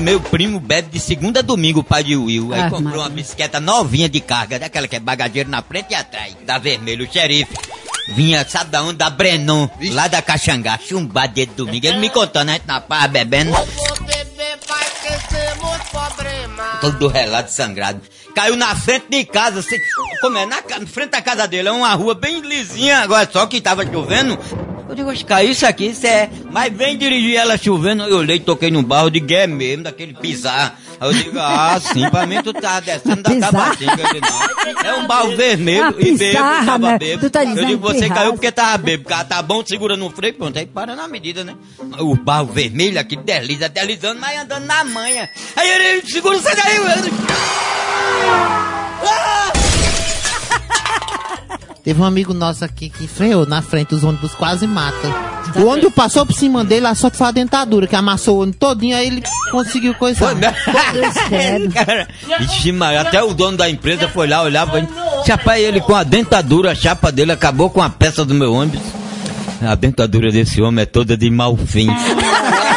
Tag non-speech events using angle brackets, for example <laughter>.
meu primo bebe de segunda a domingo, o pai de Will. Aí Ah, comprou uma bicicleta novinha de carga, daquela que é bagageiro na frente e atrás, da vermelho, o xerife. Vinha, sabe da onde? Da Brenon, lá da Caxangá, chumbado de domingo. Ele me contando, a gente na paz, bebendo. Todo relado sangrado. Caiu na frente de casa, assim, como é? Na ca- frente da casa dele, é uma rua bem lisinha, agora só que tava chovendo. Eu digo, acho que caiu isso aqui, isso é. Mas vem dirigir ela chovendo, eu olhei, toquei no barro, de é mesmo, daquele pisar. Aí eu digo, ah, sim, pra mim tu tá descendo da tabatinga. Eu digo, não, é um barro vermelho Ah, e pisar, tava né? Tu tá eu digo, você caiu porque tava bêbado, porque tá bom, segura no freio, pronto, aí para na medida, né? O barro vermelho aqui desliza, deslizando, mas andando na manha. Aí ele segura, sai daí, eu... Teve um amigo nosso aqui que freou na frente, os ônibus quase matam. O ônibus passou por cima dele, lá só foi a dentadura, que amassou o ônibus todinho, aí ele conseguiu coisar. Foi, né? credo. <laughs> Cara, Ixi, Maria, até o dono da empresa foi lá olhar, foi... Rapaz, ele com a dentadura, a chapa dele acabou com a peça do meu ônibus. A dentadura desse homem é toda de malfim. <laughs>